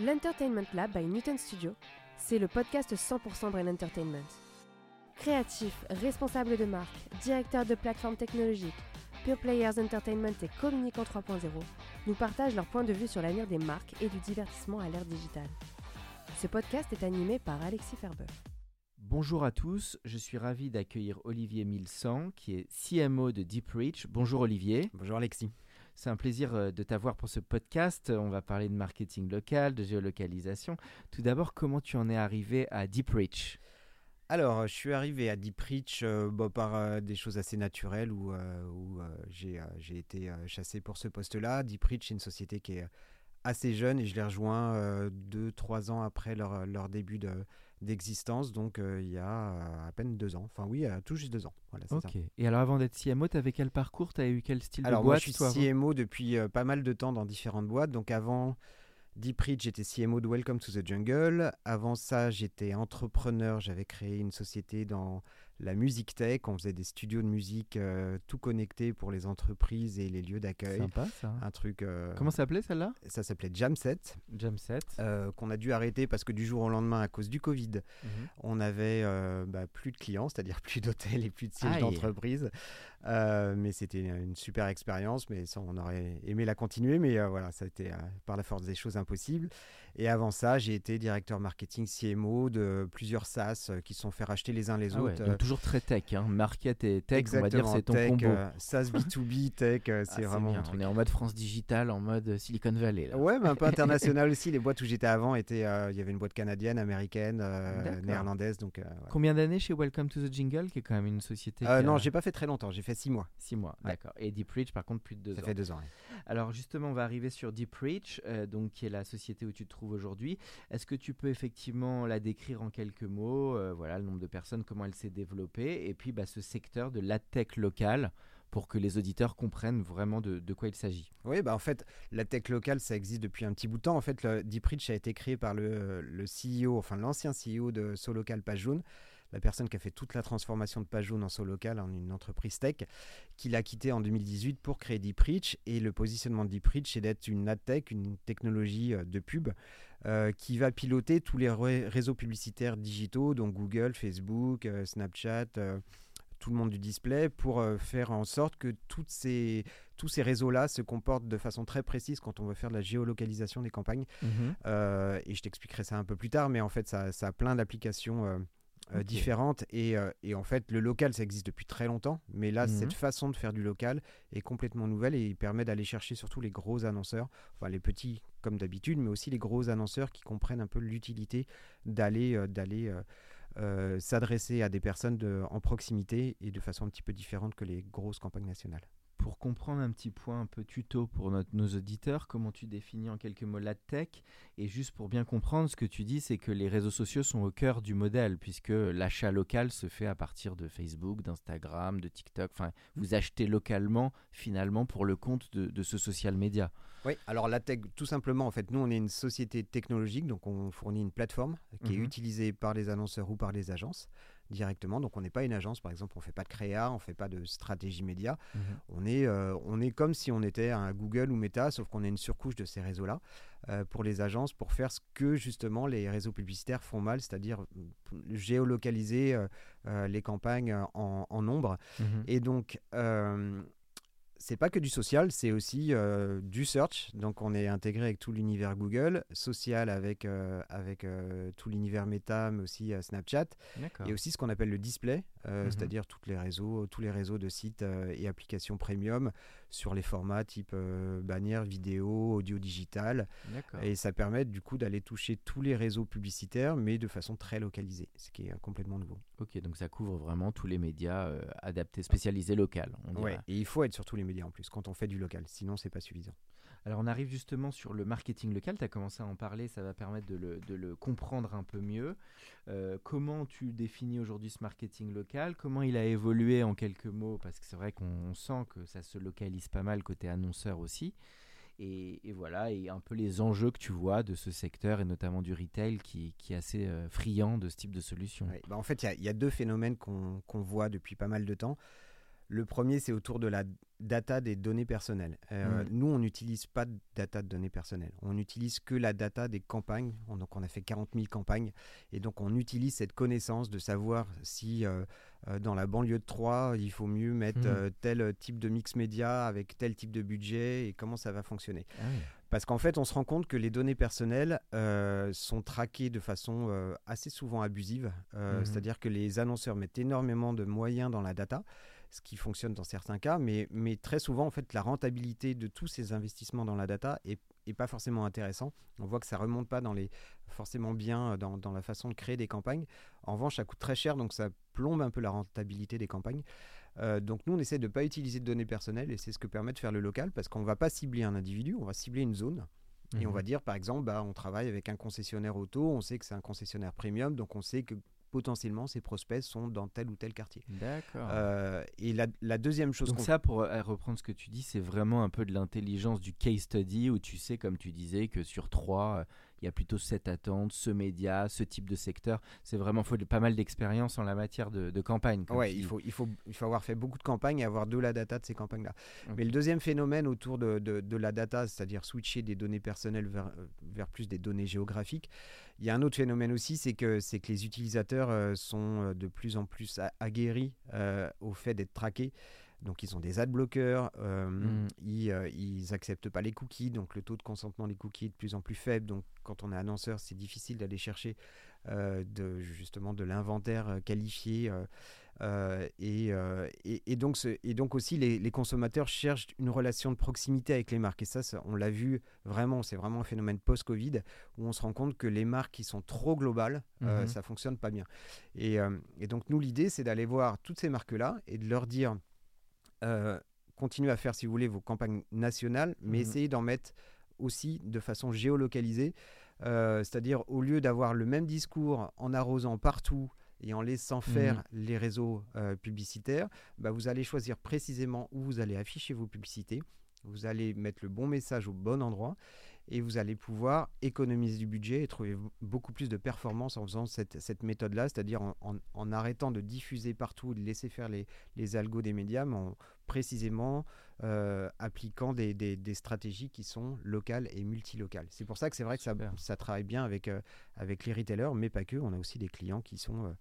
L'Entertainment Lab by Newton Studio, c'est le podcast 100% Brain Entertainment. Créatifs, responsables de marque, directeurs de plateformes technologiques, Pure Players Entertainment et Communicant 3.0 nous partagent leur point de vue sur l'avenir des marques et du divertissement à l'ère digitale. Ce podcast est animé par Alexis Ferbeuf. Bonjour à tous, je suis ravi d'accueillir Olivier Milsan, qui est CMO de Deep Reach. Bonjour Olivier. Bonjour Alexis. C'est un plaisir euh, de t'avoir pour ce podcast. On va parler de marketing local, de géolocalisation. Tout d'abord, comment tu en es arrivé à Deep Reach? Alors, je suis arrivé à Deep Reach euh, bah, par euh, des choses assez naturelles où, j'ai été chassé pour ce poste-là. Deep Reach, c'est une société qui est assez jeune et je rejoint deux, trois ans après leur début de, d'existence, donc euh, il y a euh, à peine deux ans. Enfin oui, tout juste deux ans. Voilà, ok. Et alors avant d'être CMO, tu avais quel parcours? Tu as eu quel style de boîte moi, je suis CMO depuis euh, pas mal de temps dans différentes boîtes. Donc avant Deep Reach, j'étais CMO de Welcome to the Jungle. Avant ça, j'étais entrepreneur. J'avais créé une société dans la musique tech. On faisait des studios de musique euh, tout connectés pour les entreprises et les lieux d'accueil. Sympa ça. Un truc. Euh, Comment s'appelait celle-là? Ça s'appelait Jamset. Jamset. Euh, qu'on a dû arrêter parce que du jour au lendemain, à cause du Covid, mhm. on avait bah, plus de clients, c'est-à-dire plus d'hôtels et plus de sièges d'entreprise. mais c'était une super expérience, mais ça, on aurait aimé la continuer, mais voilà, ça a été par la force des choses impossible. Et avant ça, j'ai été directeur marketing CMO de plusieurs SaaS qui sont fait racheter les uns les ah autres toujours très tech. Hein. Market et tech, on va dire, c'est ton combo. Euh, SaaS B2B, tech, euh, c'est ah, vraiment. On est en mode France Digital, en mode Silicon Valley. Là. Ouais, mais un peu international aussi. Les boîtes où j'étais avant étaient. Euh, il y avait une boîte canadienne, américaine, néerlandaise. Donc, Combien d'années chez Welcome to the Jingle, qui est quand même une société Non, j'ai pas fait très longtemps. J'ai fait six mois. Six mois, d'accord. Et Deep Reach, par contre, plus de deux ans. Ça fait deux ans. Alors justement, on va arriver sur Deep Reach, donc qui est la société où tu te trouves aujourd'hui. Est-ce que tu peux effectivement la décrire en quelques mots Voilà, le nombre de personnes, comment elle s'est développée, et puis bah, ce secteur de la tech locale pour que les auditeurs comprennent vraiment de, quoi il s'agit. Oui, bah en fait, la tech locale, ça existe depuis un petit bout de temps. En fait, le a été créé par le, le CEO, enfin l'ancien CEO de Solocal Pajoun, la personne qui a fait toute la transformation de Pajoun en Solocal en une entreprise tech, qu'il a quitté en 2018 pour créer Deep Et le positionnement de Deep c'est d'être une tech, une technologie euh, de pub. Euh, qui va piloter tous les réseaux publicitaires digitaux, donc Google, Facebook, euh, Snapchat, tout le monde du display pour faire en sorte que toutes ces, tous ces réseaux-là se comportent de façon très précise quand on veut faire de la géolocalisation des campagnes. Euh, et je t'expliquerai ça un peu plus tard, mais en fait, ça, ça a plein d'applications. Euh, différentes et, et, en fait le local ça existe depuis très longtemps mais là cette mhm. façon de faire du local est complètement nouvelle et il permet d'aller chercher surtout les gros annonceurs enfin les petits comme d'habitude mais aussi les gros annonceurs qui comprennent un peu l'utilité d'aller d'aller euh, s'adresser à des personnes en proximité et de façon un petit peu différente que les grosses campagnes nationales. Pour comprendre un petit point un peu tuto pour nos auditeurs, comment tu définis en quelques mots la tech Et juste pour bien comprendre, ce que tu dis, c'est que les réseaux sociaux sont au cœur du modèle, puisque l'achat local se fait à partir de Facebook, d'Instagram, de TikTok. Enfin, vous achetez localement finalement pour le compte de, de ce social média. Oui, alors la tech, tout simplement, en fait, nous, on est une société technologique, donc on fournit une plateforme qui est mhm. utilisée par les annonceurs ou par les agences directement. Donc on n'est pas une agence, par exemple, on ne fait pas de créa, on ne fait pas de stratégie média. Mhm. On, est, euh, on est comme si on était un Google ou Meta, sauf qu'on est une surcouche de ces réseaux-là euh, pour les agences, pour faire ce que justement les réseaux publicitaires font mal, c'est-à-dire géolocaliser euh, les campagnes en, nombre. Mhm. Et donc c'est pas que du social, c'est aussi euh, du search. Donc on est intégré avec tout l'univers Google, social avec, euh, avec euh, tout l'univers Meta, mais aussi Snapchat. Et aussi ce qu'on appelle le display. Euh, Mhm. c'est-à-dire toutes les réseaux, tous les réseaux de sites euh, et applications premium sur les formats type euh, bannière, vidéo, audio, digital. Et ça permet du coup d'aller toucher tous les réseaux publicitaires, mais de façon très localisée, ce qui est euh, complètement nouveau. Ok, donc ça couvre vraiment tous les médias adaptés, spécialisés local. Ouais. Et il faut être sur tous les médias en plus quand on fait du local, sinon c'est pas suffisant. Alors on arrive justement sur le marketing local, tu as commencé à en parler, ça va permettre de le, de le comprendre un peu mieux. Comment tu définis aujourd'hui ce marketing local? Comment il a évolué en quelques mots? Parce que c'est vrai qu'on on sent que ça se localise pas mal côté annonceur aussi. Et, voilà, et un peu les enjeux que tu vois de ce secteur et notamment du retail qui, est assez euh, friand de ce type de solution. Bah, en fait, il y a- deux phénomènes qu'on voit depuis pas mal de temps. Le premier, c'est autour de la data des données personnelles. Euh, Mhm. Nous, on n'utilise pas de data de données personnelles. On n'utilise que la data des campagnes. On, donc, on a fait 40 000 campagnes. Et donc, on utilise cette connaissance de savoir si euh, euh, dans la banlieue de Troyes, il faut mieux mettre euh, tel type de mix média avec tel type de budget et comment ça va fonctionner. Ah oui. Parce qu'en fait, on se rend compte que les données personnelles sont traquées de façon assez souvent abusive. Mhm. C'est-à-dire que les annonceurs mettent énormément de moyens dans la data, ce qui fonctionne dans certains cas, mais, mais très souvent, en fait, la rentabilité de tous ces investissements dans la data est, est pas forcément intéressant. On voit que ça remonte pas dans les, forcément bien dans, dans la façon de créer des campagnes. En revanche, ça coûte très cher, donc ça plombe un peu la rentabilité des campagnes. Euh, donc nous, on essaie de ne pas utiliser de données personnelles et c'est ce que permet de faire le local parce qu'on ne va pas cibler un individu, on va cibler une zone. Et on Mhm. va dire, par exemple, bah, on travaille avec un concessionnaire auto, on sait que c'est un concessionnaire premium, donc on sait que potentiellement ses prospects sont dans tel ou tel quartier. D'accord. Euh, et la, la deuxième chose. Donc ça, pour euh, reprendre ce que tu dis, c'est vraiment un peu de l'intelligence du case study où tu sais, comme tu disais, que sur trois, euh, il y a plutôt cette attente, ce média, ce type de secteur. C'est vraiment, faut de- pas mal d'expérience en la matière de, de campagne. tu il faut, il, faut, il faut avoir fait beaucoup de campagnes et avoir de la data de ces campagnes-là. Mais le deuxième phénomène autour de, de- de la data, c'est-à-dire switcher des données personnelles vers, euh, vers plus des données géographiques, il y a un autre phénomène aussi, c'est que, c'est que les utilisateurs euh, sont euh, de plus en plus aguerris euh, au fait d'être traqués. Donc ils ont des ad bloqueurs, euh, Mm. ils, euh, ils acceptent pas les cookies, donc le taux de consentement des cookies est de plus en plus faible. Donc quand on est annonceur, c'est difficile d'aller chercher euh, de, justement de l'inventaire euh, qualifié. et, et, et donc, ce- et donc aussi, les, les consommateurs cherchent une relation de proximité avec les marques. Et ça, ça, on l'a vu vraiment, c'est vraiment un phénomène post-Covid où on se rend compte que les marques qui sont trop globales, Mhm. ça fonctionne pas bien. Et, et donc, nous, l'idée, c'est d'aller voir toutes ces marques-là et de leur dire, euh, continuez à faire, si vous voulez, vos campagnes nationales, mais Mhm. essayez d'en mettre aussi de façon géolocalisée. Euh, C'est-à-dire, au lieu d'avoir le même discours en arrosant partout et en laissant faire les réseaux euh, publicitaires, bah, vous allez choisir précisément où vous allez afficher vos publicités. Vous allez mettre le bon message au bon endroit et vous allez pouvoir économiser du budget et trouver beaucoup plus de performance en faisant cette, cette méthode-là, c'est-à-dire en, en- en arrêtant de diffuser partout, de laisser faire les, les algos des médias, mais en précisément euh, appliquant des, des- des stratégies qui sont locales et multilocales. C'est pour ça que c'est vrai que ça, ça travaille bien avec, euh, avec les retailers, mais pas que. On a aussi des clients qui sont euh,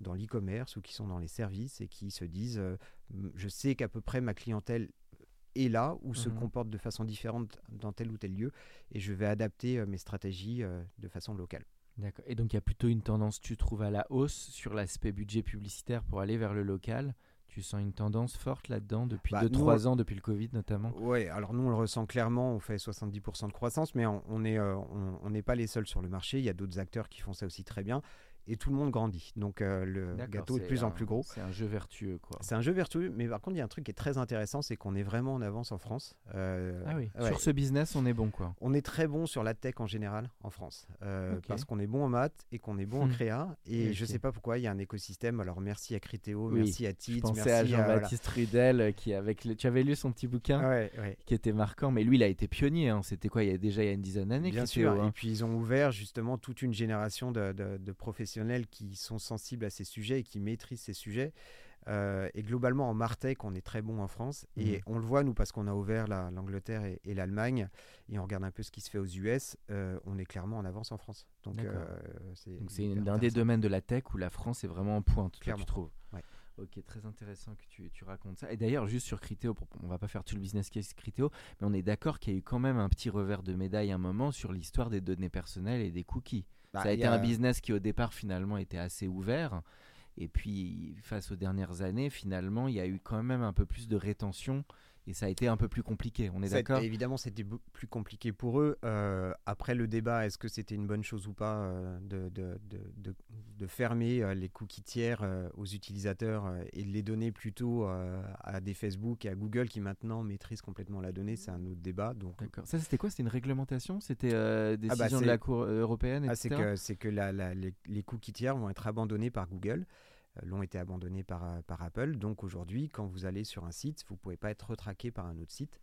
dans l'e-commerce ou qui sont dans les services et qui se disent euh, je sais qu'à peu près ma clientèle est là ou se Mhm. comporte de façon différente dans tel ou tel lieu et je vais adapter euh, mes stratégies euh, de façon locale. D'accord. Et donc il y a plutôt une tendance, tu trouves, à la hausse sur l'aspect budget publicitaire pour aller vers le local? Tu sens une tendance forte là-dedans depuis Bah, nous, 2-3 ans, depuis le Covid notamment? Oui, alors nous on le ressent clairement, on fait 70% de croissance, mais on on est, euh, on on n'est pas les seuls sur le marché, il y a d'autres acteurs qui font ça aussi très bien, et tout le monde grandit, donc euh, le gâteau est de plus en plus gros. C'est un jeu vertueux, quoi. C'est un jeu vertueux, mais par contre il y a un truc qui est très intéressant, c'est qu'on est vraiment en avance en France. Euh, Ah oui, ouais. sur ce business, on est bon, quoi. On est très bon sur la tech en général en France, euh, parce qu'on est bon en maths et qu'on est bon en Hmm. créa. Et je Ok. sais pas pourquoi, il y a un écosystème. Alors merci à Critéo, Oui, merci à Je pensais merci à voilà. Jean-Baptiste Rudel, qui avec le... tu avais lu son petit bouquin Ouais, ouais. qui était marquant, mais lui, il a été pionnier. hein. C'était quoi Il y a déjà il y a une dizaine d'années Bien Critéo, sûr. hein. Et puis ils ont ouvert justement toute une génération de, de- de professionnels qui sont sensibles à ces sujets et qui maîtrisent ces sujets. Euh, et globalement, en Martech, on est très bon en France. Et Mhm. on le voit, nous, parce qu'on a ouvert la- l'Angleterre et, et l'Allemagne, et on regarde un peu ce qui se fait aux US, euh, on est clairement en avance en France. Donc, euh, c'est Donc c'est hyper une- un des domaines de la tech où la France est vraiment en pointe, toi, tu trouves? Ouais. Ok, très intéressant que tu, tu racontes ça. Et d'ailleurs, juste sur Criteo, on va pas faire tout le business case Criteo, mais on est d'accord qu'il y a eu quand même un petit revers de médaille à un moment sur l'histoire des données personnelles et des cookies. Bah, ça a été un business qui au départ finalement était assez ouvert. Et puis, face aux dernières années, finalement, il y a eu quand même un peu plus de rétention et ça a été un peu plus compliqué, on est d'accord? Évidemment, c'était plus compliqué pour eux. Euh, après le débat, est-ce que c'était une bonne chose ou pas euh, de, de, de, de, fermer euh, les cookies tiers aux utilisateurs et de les donner plutôt à des Facebook et à Google qui maintenant maîtrisent complètement la donnée C'est un autre débat. Donc... D'accord. Ça, c'était quoi? C'était une réglementation? C'était des ah bah décision de la Cour européenne ah, C'est que, que la, les, les cookies tiers vont être abandonnés par Google. Euh, l'ont été abandonnés par, euh, par Apple. Donc aujourd'hui, quand vous allez sur un site, vous ne pouvez pas être retraqué par un autre site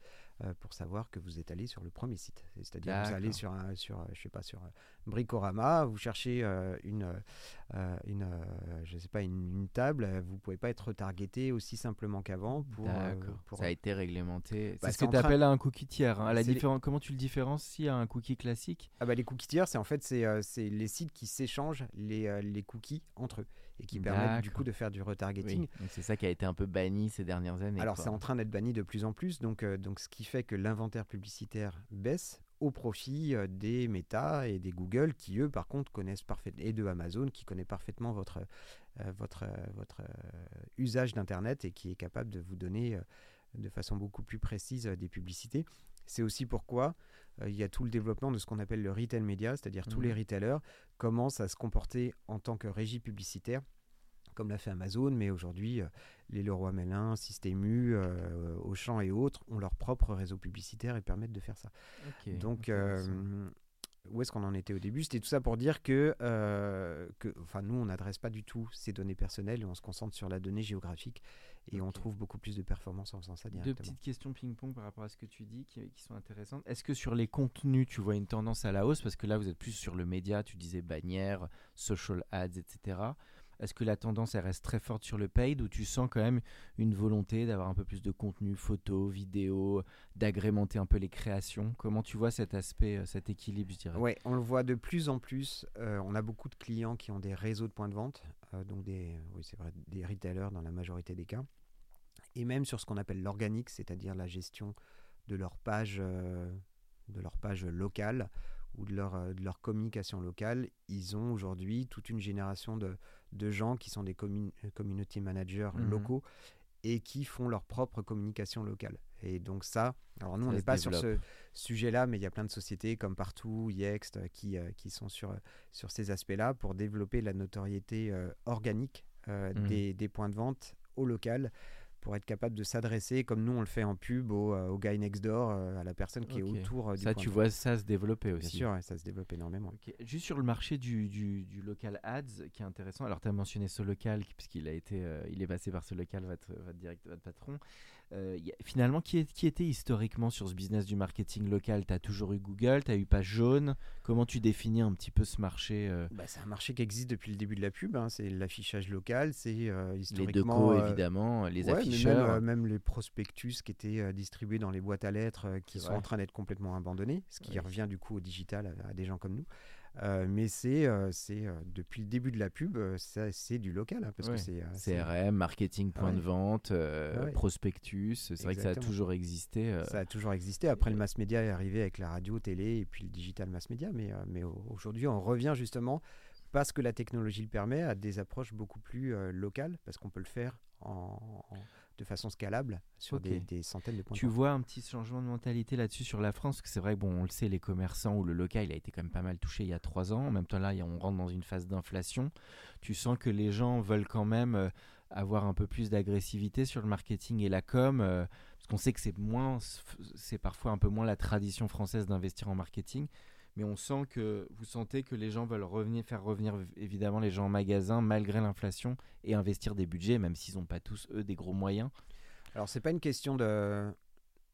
pour savoir que vous êtes allé sur le premier site. C'est-à-dire vous allez sur, un, sur, je sais pas, sur Bricorama, vous cherchez une, une, je sais pas, une, table, vous ne pouvez pas être retargeté aussi simplement qu'avant. Pour, pour, Ça a été réglementé. Bah, c'est ce que tu appelles un cookie tiers. Hein. La Comment tu le différencies à un cookie classique? Ah bah, Les cookies tiers, c'est en fait c'est les sites qui s'échangent les, les cookies entre eux et qui permettent du coup de faire du retargeting. C'est ça qui a été un peu banni ces dernières années. Alors c'est en train d'être banni de plus en plus, donc, euh, donc ce qui fait que l'inventaire publicitaire baisse au profit euh, des Meta et des Google qui eux par contre connaissent parfaitement et de Amazon qui connaît parfaitement votre euh, votre votre usage d'internet et qui est capable de vous donner de façon beaucoup plus précise des publicités. C'est aussi pourquoi il y a tout le développement de ce qu'on appelle le retail media, c'est-à-dire tous les mmh. retailers commencent à se comporter en tant que régie publicitaire comme l'a fait Amazon, mais aujourd'hui, euh, les Leroy Merlin, Système U, euh, Auchan et autres ont leur propre réseau publicitaire et permettent de faire ça. Donc, euh, où est-ce qu'on en était au début? C'était tout ça pour dire que, que enfin, nous, on n'adresse pas du tout ces données personnelles, on se concentre sur la donnée géographique et on trouve beaucoup plus de performance en faisant ça directement. Deux petites questions ping-pong par rapport à ce que tu dis qui, qui sont intéressantes. Est-ce que sur les contenus, tu vois une tendance à la hausse? Parce que là, vous êtes plus sur le média, tu disais bannières, social ads, etc. Est-ce que la tendance reste très forte sur le paid ou tu sens quand même une volonté d'avoir un peu plus de contenu, photos, vidéos, d'agrémenter un peu les créations? Comment tu vois cet aspect, euh, cet équilibre, je dirais? Oui, on le voit de plus en plus. Euh, on a beaucoup de clients qui ont des réseaux de points de vente, euh, donc des retailers dans la majorité des cas. Et même sur ce qu'on appelle l'organique, c'est-à-dire la gestion de leur page, de leur page locale ou de leur, de leur communication locale, ils ont aujourd'hui toute une génération de, de gens qui sont des community managers mhm. locaux et qui font leur propre communication locale. Et donc ça, alors nous on n'est pas sur ce sujet-là, mais il y a plein de sociétés comme partout, Yext, euh, qui, euh, qui sont sur, sur ces aspects-là pour développer la notoriété euh, organique des, des, points de vente au local pour être capable de s'adresser, comme nous on le fait en pub, au, euh, au guy next door, euh, à la personne qui est autour euh, du Ça, tu vois ça se développer aussi. Bien sûr, ça se développe énormément. Juste sur le marché du, du, du, local ads, qui est intéressant. Alors, tu as mentionné ce local, puisqu'il a été, il est passé par ce local, votre, votre, direct, votre patron. Euh, finalement, qui, qui, était historiquement sur ce business du marketing local? Tu as toujours eu Google, tu as eu Page Jaune. Comment tu définis un petit peu ce marché euh? bah, C'est un marché qui existe depuis le début de la pub. Hein. C'est l'affichage local, c'est euh, historiquement... Les évidemment, les afficheurs. Même, les prospectus qui étaient distribués dans les boîtes à lettres qui sont en train d'être complètement abandonnés, ce qui revient du coup au digital à des gens comme nous. Euh, mais c'est euh, c'est euh, depuis le début de la pub, c'est du local. Hein, parce que c'est, CRM, marketing, point de vente, prospectus. C'est vrai que ça a toujours existé. Ça a toujours existé. Après, le mass média est arrivé avec la radio, télé et puis le digital mass média. Mais, mais aujourd'hui, on revient justement parce que la technologie le permet à des approches beaucoup plus locales parce qu'on peut le faire en de façon scalable sur des, centaines de points. Tu vois un petit changement de mentalité là-dessus sur la France, parce que c'est vrai que bon, on le sait, les commerçants ou le local, il a été quand même pas mal touché il y a trois ans. En même temps, là, on rentre dans une phase d'inflation. Tu sens que les gens veulent quand même euh, avoir un peu plus d'agressivité sur le marketing et la com, euh, parce qu'on sait que c'est moins, c'est parfois un peu moins la tradition française d'investir en marketing mais on sent que vous sentez que les gens veulent revenir, faire revenir évidemment les gens en magasin malgré l'inflation et investir des budgets, même s'ils n'ont pas tous eux des gros moyens. Alors c'est pas une question de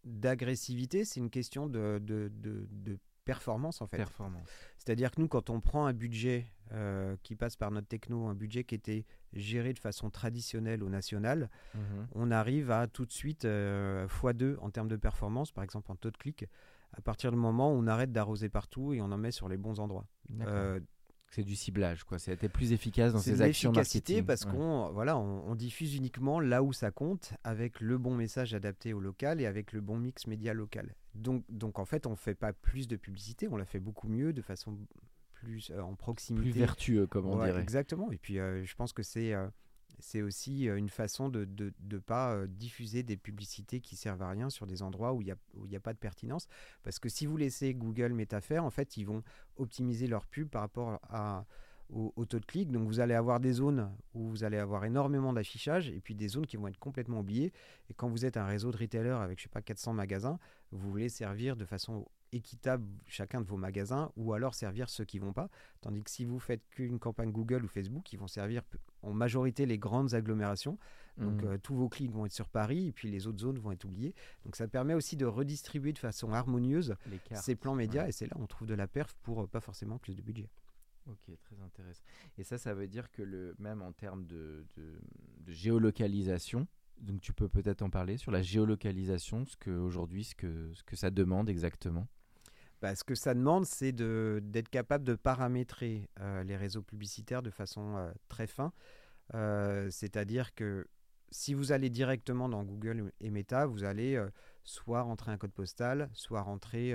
d'agressivité, c'est une question de, de, de, performance en fait. Performance. C'est-à-dire que nous, quand on prend un budget euh, qui passe par notre techno, un budget qui était géré de façon traditionnelle au national, mhm. on arrive à tout de suite euh, x2 en termes de performance, par exemple en taux de clic à partir du moment où on arrête d'arroser partout et on en met sur les bons endroits. Euh, c'est du ciblage, quoi. C'était plus efficace dans ces actions marketing. parce qu'on voilà, on, diffuse uniquement là où ça compte, avec le bon message adapté au local et avec le bon mix média local. Donc, donc en fait, on fait pas plus de publicité, on la fait beaucoup mieux, de façon plus euh, en proximité. Plus vertueux, comme on dirait. Exactement. Et puis, euh, je pense que c'est c'est aussi une façon de ne pas diffuser des publicités qui servent à rien sur des endroits où il n'y a, pas de pertinence. Parce que si vous laissez Google Meta faire, en fait, ils vont optimiser leur pub par rapport à, au, taux de clic. Donc vous allez avoir des zones où vous allez avoir énormément d'affichage et puis des zones qui vont être complètement oubliées. Et quand vous êtes un réseau de retailers avec, je sais pas, 400 magasins, vous voulez servir de façon équitable chacun de vos magasins ou alors servir ceux qui vont pas. Tandis que si vous faites qu'une campagne Google ou Facebook, ils vont servir en majorité les grandes agglomérations. Donc mmh. euh, tous vos clics vont être sur Paris et puis les autres zones vont être oubliées. Donc ça permet aussi de redistribuer de façon harmonieuse ces plans médias et c'est là où on trouve de la perf pour euh, pas forcément plus de budget. Ok, très intéressant. Et ça, ça veut dire que le, même en termes de, géolocalisation, donc tu peux peut-être en parler sur la géolocalisation, ce que aujourd'hui, ce que, ce que ça demande exactement? Bah, ce que ça demande, c'est d'être capable de paramétrer euh, les réseaux publicitaires de façon euh, très fin. Euh, c'est-à-dire que si vous allez directement dans Google et Meta, vous allez soit rentrer un code postal, soit rentrer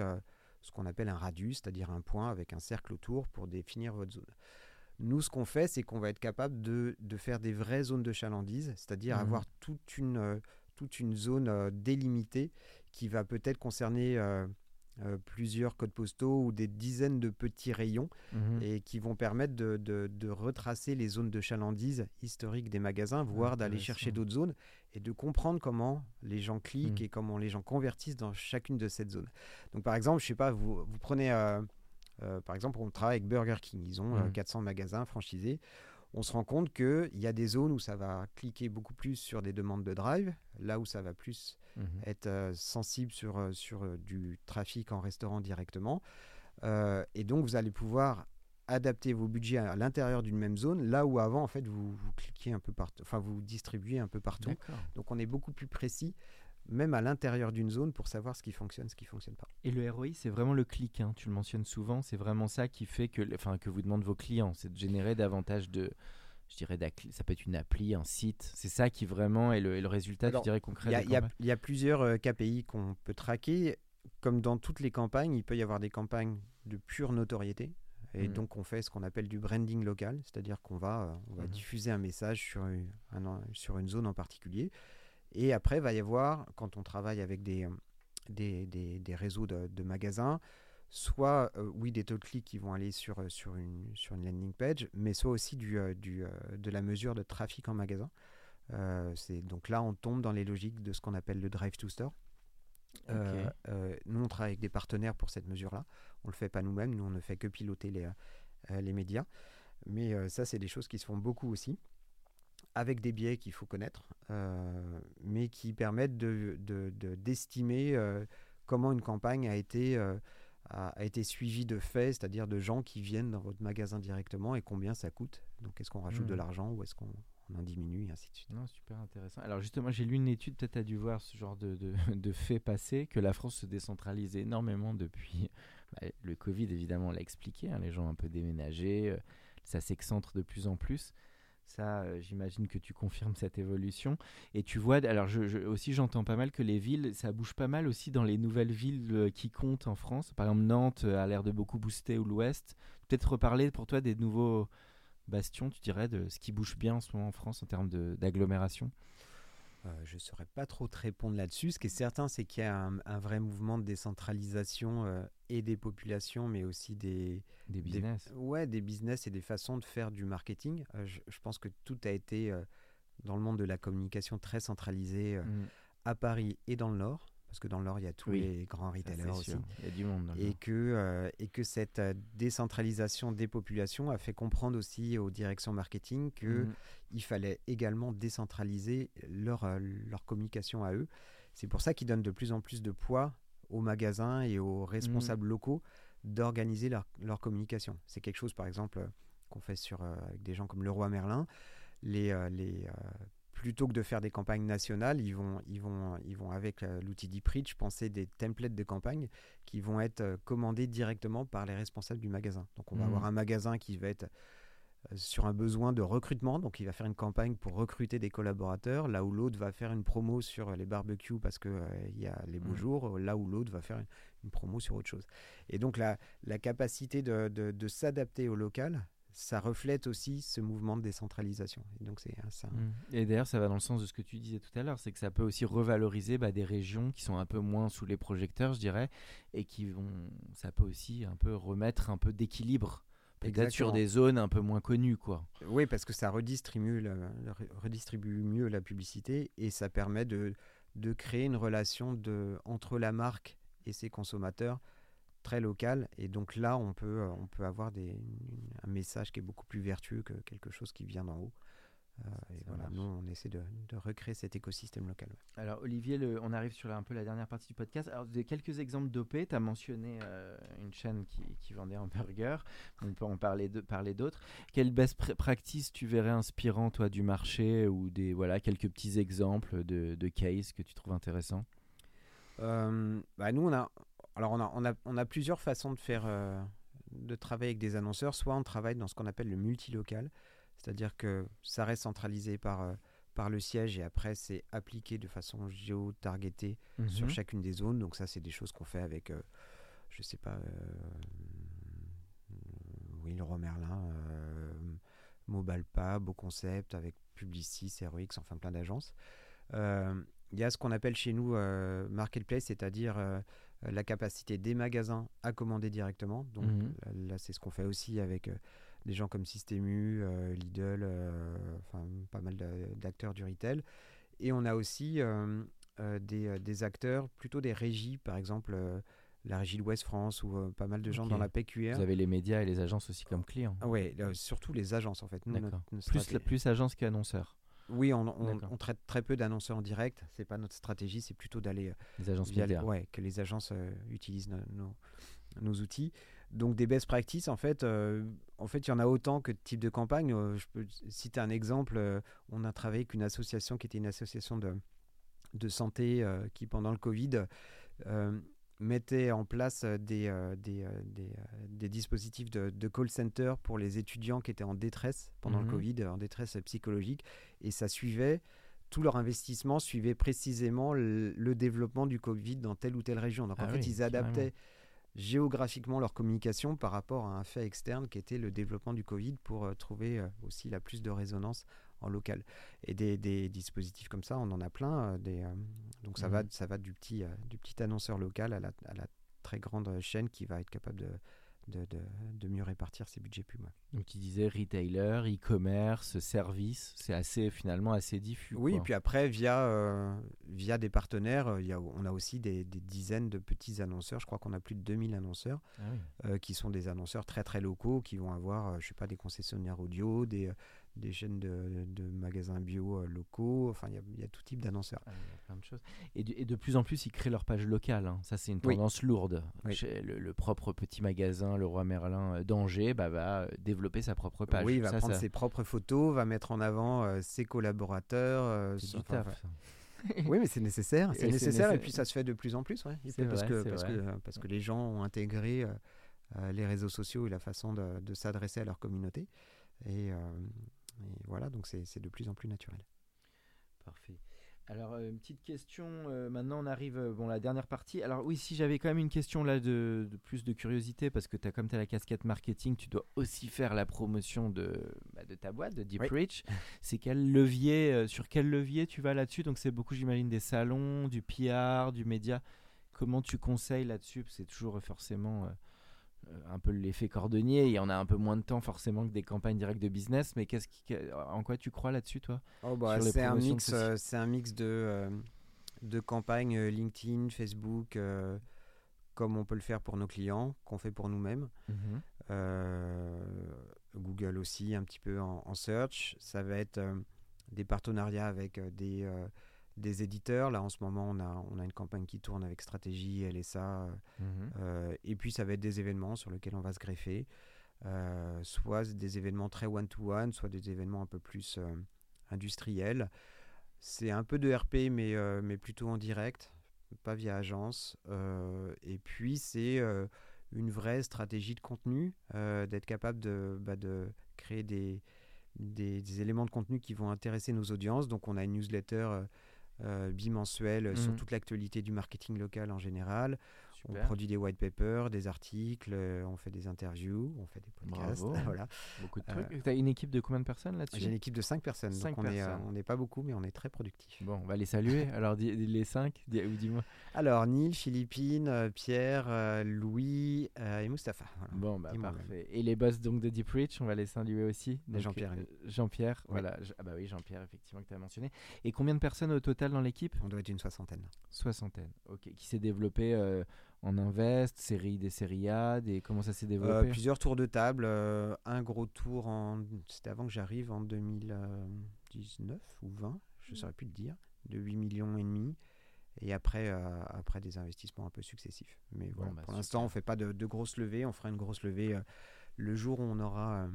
ce qu'on appelle un radius, c'est-à-dire un point avec un cercle autour pour définir votre zone. Nous, ce qu'on fait, c'est qu'on va être capable de, faire des vraies zones de chalandise, c'est-à-dire mmh. avoir toute une, euh, toute une zone euh, délimitée qui va peut-être concerner euh, euh, plusieurs codes postaux ou des dizaines de petits rayons mhm. et qui vont permettre de, de, retracer les zones de chalandise historiques des magasins, voire d'aller chercher d'autres zones et de comprendre comment les gens cliquent mhm. et comment les gens convertissent dans chacune de ces zones. Donc par exemple, je sais pas, vous, vous prenez, euh, euh, par exemple, on travaille avec Burger King, ils ont 400 mhm. magasins franchisés on se rend compte qu'il y a des zones où ça va cliquer beaucoup plus sur des demandes de drive, là où ça va plus mhm. être euh, sensible sur, euh, sur euh, du trafic en restaurant directement. et donc, vous allez pouvoir adapter vos budgets à, l'intérieur d'une même zone, là où avant, en fait, vous, vous cliquez un peu partout, enfin, vous distribuez un peu partout. Donc, on est beaucoup plus précis même à l'intérieur d'une zone pour savoir ce qui fonctionne, ce qui fonctionne pas. Et le ROI, c'est vraiment le clic, hein. tu le mentionnes souvent, c'est vraiment ça qui fait que, enfin, que vous demandent vos clients, c'est de générer davantage de, je dirais, ça peut être une appli, un site, c'est ça qui vraiment est le, résultat, je dirais, concret. Il y, a plusieurs euh, KPI qu'on peut traquer. Comme dans toutes les campagnes, il peut y avoir des campagnes de pure notoriété. Et mmh. donc, on fait ce qu'on appelle du branding local, c'est-à-dire qu'on va, euh, on va mmh. diffuser un message sur sur une zone en particulier. Et après, il va y avoir, quand on travaille avec des, euh, des, des, réseaux de, magasins, soit, euh, oui, des taux de clics qui vont aller sur, sur, une, sur une landing page, mais soit aussi du, du de la mesure de trafic en magasin. donc là, on tombe dans les logiques de ce qu'on appelle le drive to store. nous, on travaille avec des partenaires pour cette mesure-là. On ne le fait pas nous-mêmes. Nous, on ne fait que piloter les, les médias. Mais ça, c'est des choses qui se font beaucoup aussi avec des biais qu'il faut connaître, mais qui permettent d'estimer de, de, euh, comment une campagne a été, a, été suivie de faits, c'est-à-dire de gens qui viennent dans votre magasin directement et combien ça coûte. Donc est-ce qu'on rajoute de mmh. l'argent ou est-ce qu'on en diminue et ainsi de suite? Non, super intéressant. Alors justement, j'ai lu une étude, peut-être as dû voir ce genre de, de, faits passer, que la France se décentralise énormément depuis bah, le Covid, évidemment, l'a expliqué, hein, les gens ont un peu déménagé, ça s'excentre de plus en plus. Ça, euh, j'imagine que tu confirmes cette évolution. Et tu vois, alors aussi j'entends pas mal que les villes, ça bouge pas mal aussi dans les nouvelles villes euh, qui comptent en France. Par exemple, Nantes euh, a l'air de beaucoup booster ou l'Ouest. Peut-être reparler pour toi des nouveaux bastions, tu dirais, de ce qui bouge bien en ce moment en France en termes d'agglomération je ne saurais pas trop te répondre là-dessus. Ce qui est certain, c'est qu'il y a un, vrai mouvement de décentralisation et des populations, mais aussi des, des business. ouais, des business et des façons de faire du marketing. Euh, je, pense que tout a été, dans le monde de la communication, très centralisé mmh. à Paris et dans le Nord parce que dans le Nord, il y a tous les grands retailers aussi. Il y a du monde. et, que, euh, et que cette euh, décentralisation des populations a fait comprendre aussi aux directions marketing qu'il il fallait également décentraliser leur, euh, leur communication à eux. C'est pour ça qu'ils donnent de plus en plus de poids aux magasins et aux responsables mhm. locaux d'organiser leur, leur, communication. C'est quelque chose, par exemple, qu'on fait sur, avec des gens comme Leroy Merlin. Les, les plutôt que de faire des campagnes nationales, ils vont, ils vont, ils vont avec euh, l'outil d'e-preach penser des templates de campagne qui vont être euh, commandés directement par les responsables du magasin. Donc on va mmh. avoir un magasin qui va être euh, sur un besoin de recrutement, donc il va faire une campagne pour recruter des collaborateurs, là où l'autre va faire une promo sur les barbecues parce qu'il il y a les beaux mmh. jours, là où l'autre va faire une, promo sur autre chose. Et donc la, la capacité de, de, de s'adapter au local, ça reflète aussi ce mouvement de décentralisation. Et donc c'est ça. Mmh. Et d'ailleurs, ça va dans le sens de ce que tu disais tout à l'heure, c'est que ça peut aussi revaloriser bah, des régions qui sont un peu moins sous les projecteurs, je dirais, et qui vont, ça peut aussi un peu remettre un peu d'équilibre. Peut-être sur des zones un peu moins connues, quoi. Oui, parce que ça redistribue, redistribue mieux la publicité et ça permet de, de créer une relation de, entre la marque et ses consommateurs très local. Et donc là, on peut, euh, on peut avoir des, un message qui est beaucoup plus vertueux que quelque chose qui vient d'en haut. Euh, et voilà, nous, on essaie de, de, recréer cet écosystème local. Alors, Olivier, le, on arrive sur un peu la dernière partie du podcast. Alors, des quelques exemples d'OP. Tu as mentionné euh, une chaîne qui, qui, vendait un burger. On peut en parler d'autres. Quelles best practices tu verrais inspirant, toi, du marché ou des voilà, quelques petits exemples de, de cases que tu trouves intéressants? Bah nous, on a, alors on a, on, a, plusieurs façons de faire, euh, de travailler avec des annonceurs. Soit on travaille dans ce qu'on appelle le multilocal, c'est-à-dire que ça reste centralisé par, euh, par le siège et après c'est appliqué de façon géo-targetée sur mhm. chacune des zones. Donc ça c'est des choses qu'on fait avec, euh, je sais pas, oui le Merlin, Mobalpa, Beau Concept, avec Publicis, ROX, enfin plein d'agences. Il y a ce qu'on appelle chez nous marketplace, c'est-à-dire euh, la capacité des magasins à commander directement. Donc mhm. là, c'est ce qu'on fait aussi avec euh, des gens comme Systemu, euh, Lidl, enfin pas mal d'acteurs du retail. Et on a aussi des, acteurs, plutôt des régies, par exemple la régie de West France ou pas mal de gens dans la PQR. Vous avez les médias et les agences aussi comme clients. oui, surtout les agences en fait. plus, plus agences qu'annonceurs. Oui, on, traite très peu d'annonceurs en direct. C'est pas notre stratégie, c'est plutôt d'aller. Euh, les agences Ouais, que les agences euh, utilisent nos, outils. Donc des best practices, en fait, euh, en fait, il y en a autant que de types de campagnes. je peux citer un exemple. on a travaillé avec une association qui était une association de, de santé qui, pendant le Covid, mettait en place euh, des, euh, des, euh, des, dispositifs de, call center pour les étudiants qui étaient en détresse pendant le mhm. Covid, en détresse psychologique. Et ça suivait, tout leur investissement suivait précisément le, développement du Covid dans telle ou telle région. Donc en ah fait, ils adaptaient géographiquement leur communication par rapport à un fait externe qui était le développement du Covid pour trouver aussi la plus de résonance en local. Et des, dispositifs comme ça, on en a plein. Euh, des, euh, donc ça, va, mhm. ça va du petit, euh, du petit annonceur local à la, à la, très grande chaîne qui va être capable de, de, de, mieux répartir ses budgets pubs. Donc tu disais retailer, e-commerce, service, c'est assez finalement assez diffus. Oui, et puis après via, via des partenaires, y a, on a aussi des, des, dizaines de petits annonceurs, je crois qu'on a plus de 2000 annonceurs, ah qui sont des annonceurs très très locaux, qui vont avoir, je sais pas, des concessionnaires audio, des, des chaînes de, magasins bio euh, locaux. Enfin, il y, a tout type d'annonceurs. Ah, plein de choses. Et de, et de, plus en plus, ils créent leur page locale. Hein. Ça, c'est une tendance lourde. Le, propre petit magasin, le Roi Merlin euh, d'Angers, bah, va euh, développer sa propre page. Oui, il va prendre ses propres photos, va mettre en avant ses collaborateurs. oui, mais c'est nécessaire. C'est nécessaire, et puis ça se fait de plus en plus. Ouais. parce, que, parce, que, parce que les gens ont intégré les réseaux sociaux et la façon de, de s'adresser à leur communauté. Et, et voilà, donc c'est de plus en plus naturel. Parfait. Alors, euh, une petite question. Euh, maintenant, on arrive euh, bon la dernière partie. Alors oui, si j'avais quand même une question là de, plus de curiosité, parce que as, comme tu as la casquette marketing, tu dois aussi faire la promotion de, bah, de ta boîte, de Deep Reach. C'est quel levier, sur quel levier tu vas là-dessus? Donc c'est beaucoup, j'imagine, des salons, du PR, du média. Comment tu conseilles là-dessus? C'est toujours forcément un peu l'effet cordonnier. Il y en a un peu moins de temps forcément que des campagnes directes de business. Mais qu'est-ce qui, en quoi tu crois là-dessus, toi oh bah, C'est un mix, euh, c'est un mix de euh, de campagnes euh, LinkedIn, Facebook, comme on peut le faire pour nos clients, qu'on fait pour nous-mêmes. Mhm. Google aussi, un petit peu en, en search. Ça va être des partenariats avec des des éditeurs. Là, en ce moment, on a, on a une campagne qui tourne avec Stratégie, LSA. Mhm. Euh, et puis, ça va être des événements sur lesquels on va se greffer. Euh, soit des événements très one-to-one, soit des événements un peu plus euh, industriels. C'est un peu de RP, mais, mais plutôt en direct, pas via agence. et puis, c'est une vraie stratégie de contenu, d'être capable de, bah, de créer des, des, des, éléments de contenu qui vont intéresser nos audiences. Donc, on a une newsletter euh, bimensuel sur mmh. toute l'actualité du marketing local en général. On produit des white papers, des articles, euh, on fait des interviews, on fait des podcasts. Bravo. voilà. Beaucoup de Euh, trucs. T'as une équipe de combien de personnes là-dessus? J'ai une équipe de 5 personnes, Cinq donc on est, euh, personnes. on n'est pas beaucoup, mais on est très productifs. Bon, on va les saluer. Alors, les cinq, dis, ou dis-moi. Alors, Neil, Philippine, Pierre, euh, Louis euh, et Mustapha. voilà. Bon, bah Et parfait. Et les boss donc de Deep Reach, on va les saluer aussi. Jean-Pierre, Jean-Pierre, Oui. voilà. Ah bah oui, Jean-Pierre, effectivement, que tu as mentionné. Et combien de personnes au total dans l'équipe? On doit être une soixantaine. Soixantaine. Ok. Qui s'est développé euh, en invest, série des séries A, des... comment ça s'est Euh, développé? plusieurs tours de table, euh, un gros tour en. C'était avant que j'arrive en 2019 ou 20, je ne saurais plus te dire, de 8 millions et demi. Et après, euh, après des investissements un peu successifs. Mais Bon, bah, pour l'instant, on ne fait pas de, de grosses levées. On fera une grosse levée euh, le jour où on aura euh,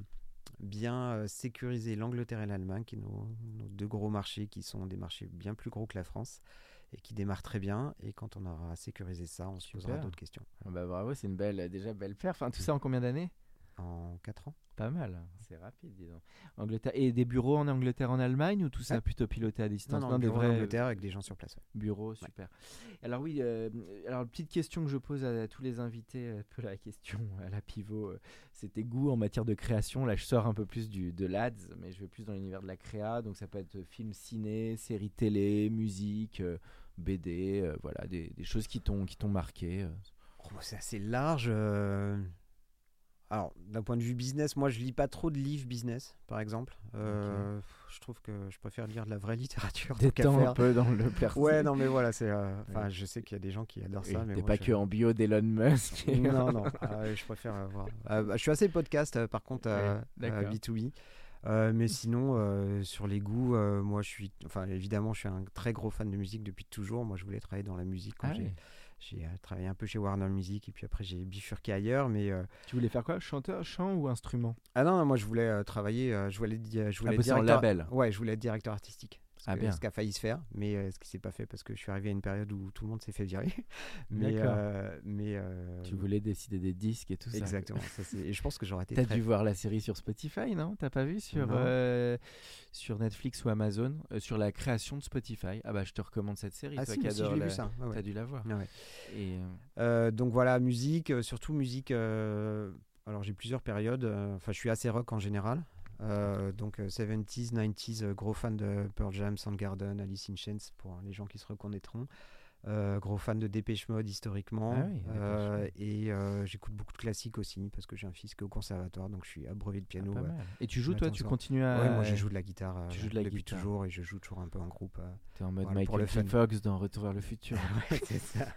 bien sécurisé l'Angleterre et l'Allemagne, qui sont nos, nos deux gros marchés, qui sont des marchés bien plus gros que la France et qui démarrent très bien. Et quand on aura sécurisé ça, on se posera d'autres questions. Ah bah bravo, c'est une belle, déjà belle perf. Enfin, tout ça en combien d'années? En 4 ans Pas mal, c'est rapide, dis donc. Angleterre. Et des bureaux en Angleterre, en Allemagne, ou tout ça plutôt piloté à distance? Non, non, des bureau en vrais Angleterre avec des gens sur place. ouais. bureaux, super. Alors oui, euh, alors petite question que je pose à, tous les invités, un peu la question à la pivot, euh, c'était goût en matière de création. Là, je sors un peu plus du, de l'ADS, mais je vais plus dans l'univers de la créa, donc ça peut être film, ciné, série télé, musique, euh, BD, euh, voilà, des, des choses qui t'ont qui t'ont marqué. euh. Oh, c'est assez large. Alors, d'un point de vue business, moi, je lis pas trop de livres business, par exemple. Euh, Je trouve que je préfère lire de la vraie littérature. Détends un peu dans le perso. Ouais, non, mais voilà, c'est. euh, Ouais. je sais qu'il y a des gens qui adorent Oui, ça, T'es pas je- que en bio d'Elon Musk. non, non, euh, je préfère euh, bah, je suis assez podcast, euh, par contre, Ouais, d'accord. B2B. Euh, mais sinon, sur les goûts, moi, je suis. Enfin, évidemment, je suis un très gros fan de musique depuis toujours. Moi, je voulais travailler dans la musique quand Ah j'ai oui. J'ai, euh, travaillé un peu chez Warner Music et puis après, j'ai bifurqué ailleurs. Mais. euh, Tu voulais faire quoi? Chanteur, chant ou instrument? Ah non, non, moi, je voulais euh, travailler. euh, je voulais, je voulais en directeur. label. Ouais, je voulais être directeur artistique. Ce Ah, que-. Ce qu'a failli se faire, mais euh, ce qui s'est pas fait parce que je suis arrivé à une période où tout le monde s'est fait virer. mais. Euh, mais euh, Tu voulais décider des disques et tout ça. Exactement. ça, c'est- et je pense que j'aurais été. T'as très- dû voir la série sur Spotify, non? T'as pas vu sur, sur Netflix ou Amazon sur la création de Spotify? Ah bah je te recommande cette série, Ah toi si, qui si, l'ai la- vu ça. ouais, ouais. T'as dû la voir. Ah ouais. Et donc voilà, musique, surtout musique. alors j'ai plusieurs périodes. Enfin, je suis assez rock en général. Euh, donc euh, 70s, 90s, euh, gros fan de Pearl Jam, Soundgarden, Alice in Chains pour les gens qui se reconnaîtront. Euh, gros fan de Dépêche Mode historiquement. Ah oui, Euh, et euh, j'écoute beaucoup de classiques aussi parce que j'ai un fils qui est au conservatoire, donc je suis abreuvé de ah, piano. ouais. Et tu joues toi Tu continues à Ouais, moi je joue de la guitare tu joues de la depuis guitare. toujours et je joue toujours un peu en groupe. T'es en mode Voilà, pour Michael le fun. Fox dans Retour vers le futur. Ouais, c'est ça.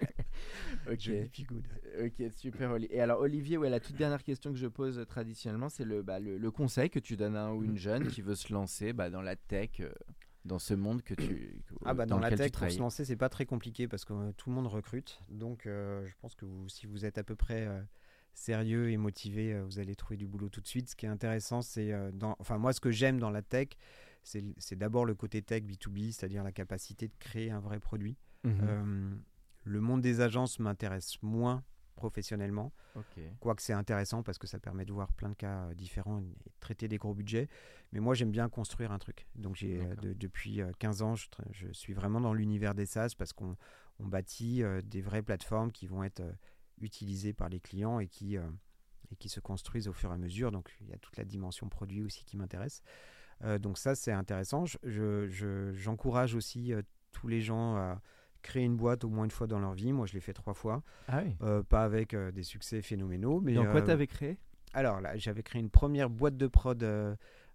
ok. Super. Oli- Et alors, Olivier, ouais, la toute dernière question que je pose traditionnellement, c'est le, bah, le, le conseil que tu donnes à un ou une jeune qui veut se lancer bah, dans la tech, dans ce monde que tu. que- Ah bah dans, la tech pour se lancer c'est pas très compliqué parce que euh, tout le monde recrute donc euh, je pense que vous, si vous êtes à peu près euh, sérieux et motivé euh, vous allez trouver du boulot tout de suite ce qui est intéressant c'est euh, dans enfin moi ce que j'aime dans la tech c'est d'abord le côté tech B2B c'est-à-dire la capacité de créer un vrai produit. Euh, le monde des agences m'intéresse moins professionnellement quoique c'est intéressant parce que ça permet de voir plein de cas euh, différents et traiter des gros budgets. Mais moi, j'aime bien construire un truc. Donc, j'ai, euh, de- depuis euh, 15 ans, je, suis vraiment dans l'univers des SaaS parce qu'on on bâtit euh, des vraies plateformes qui vont être euh, utilisées par les clients et qui, euh, et qui se construisent au fur et à mesure. Donc, il y a toute la dimension produit aussi qui m'intéresse. Euh, donc, ça, c'est intéressant. Je- je- je- j'encourage aussi euh, tous les gens à créer une boîte au moins une fois dans leur vie. Moi, je l'ai fait trois fois. Ah oui. Euh, pas avec euh, des succès phénoménaux. Mais, Dans quoi euh, t'avais créé? alors là, j'avais créé une première boîte de prod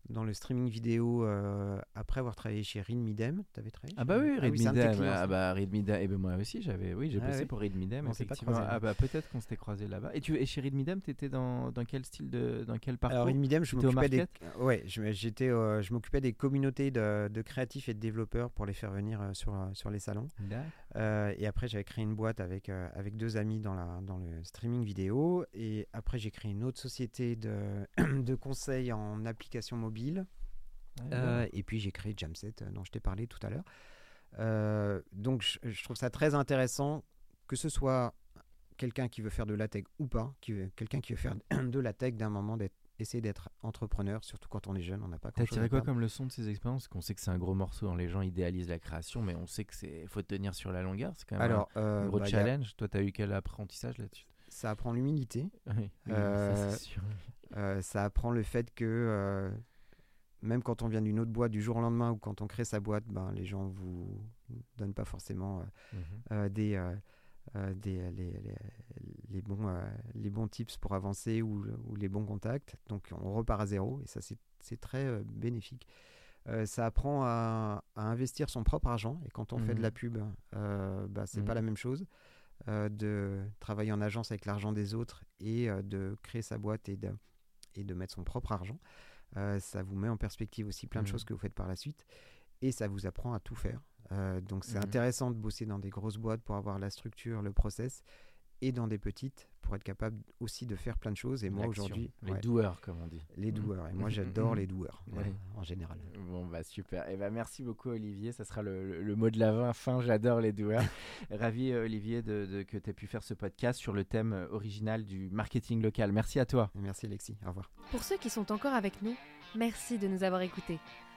dans le streaming vidéo euh, après avoir travaillé chez Reed Midem. T'avais travaillé Ah bah oui, Read c'est un de tes Me clients, Ah ça. bah Read Me Dem. Et ben moi aussi, j'avais, oui, j'ai Ah bossé ouais. pour Read Me Dem, On s'est pas croisés, ah bah peut-être qu'on s'était croisés là-bas. Et tu, et chez Read Me Dem, t'étais dans, dans quel style de, dans quel parcours? Alors Reed Midem, je m'occupais des, market? ouais, j'étais, euh, je m'occupais des communautés de, de créatifs et de développeurs pour les faire venir euh, sur, euh, sur les salons. Euh, et après, j'avais créé une boîte avec, euh, avec deux amis dans, la, dans le streaming vidéo. Et après, j'ai créé une autre société de, de conseil en application mobile. Ouais, Euh, et puis j'ai créé Jamset euh, dont je t'ai parlé tout à l'heure. Euh, donc je, je trouve ça très intéressant que ce soit quelqu'un qui veut faire de la tech ou pas, quelqu'un qui veut faire de la tech d'un moment d'être essayer d'être entrepreneur, surtout quand on est jeune, on n'a pas T'as tiré quoi comme leçon de ces expériences? Qu'on sait que c'est un gros morceau, hein, les gens idéalisent la création, mais on sait que c'est faut tenir sur la longueur. C'est quand même Alors, un, euh, gros bah, y a- challenge. Toi, tu as eu quel apprentissage là-dessus? Ça apprend l'humilité, Oui, ça, Euh, apprend le fait que même quand on vient d'une autre boîte du jour au lendemain ou quand on crée sa boîte, ben, les gens vous donnent pas forcément euh, Mhm. euh, des, euh, euh, des, euh, les, les- les bons, les bons tips pour avancer ou, ou les bons contacts. Donc on repart à zéro et ça c'est très euh, bénéfique. Euh, ça apprend à, à investir son propre argent et quand on fait de la Mhm. pub, euh, bah, c'est pas Mhm. la même chose. de travailler en agence avec l'argent des autres et de créer sa boîte et de, et de mettre son propre argent. Euh, ça vous met en perspective aussi plein de Mhm. choses que vous faites par la suite et ça vous apprend à tout faire. Euh, donc c'est Mhm. intéressant de bosser dans des grosses boîtes pour avoir la structure, le process et dans des petites pour être capable aussi de faire plein de choses. Et moi aujourd'hui, les ouais, doueurs, comme on dit. les doueurs. Et moi j'adore les doueurs voilà, en général. Bon bah super. Et ben merci beaucoup Olivier. Ça sera le, le- le mot de la fin. Fin. J'adore les doueurs. Ravi euh, Olivier de, de- que tu aies pu faire ce podcast sur le thème euh, original du marketing local. Merci à toi. Et Merci Alexis. Au revoir. Pour ceux qui sont encore avec nous, merci de nous avoir écoutés.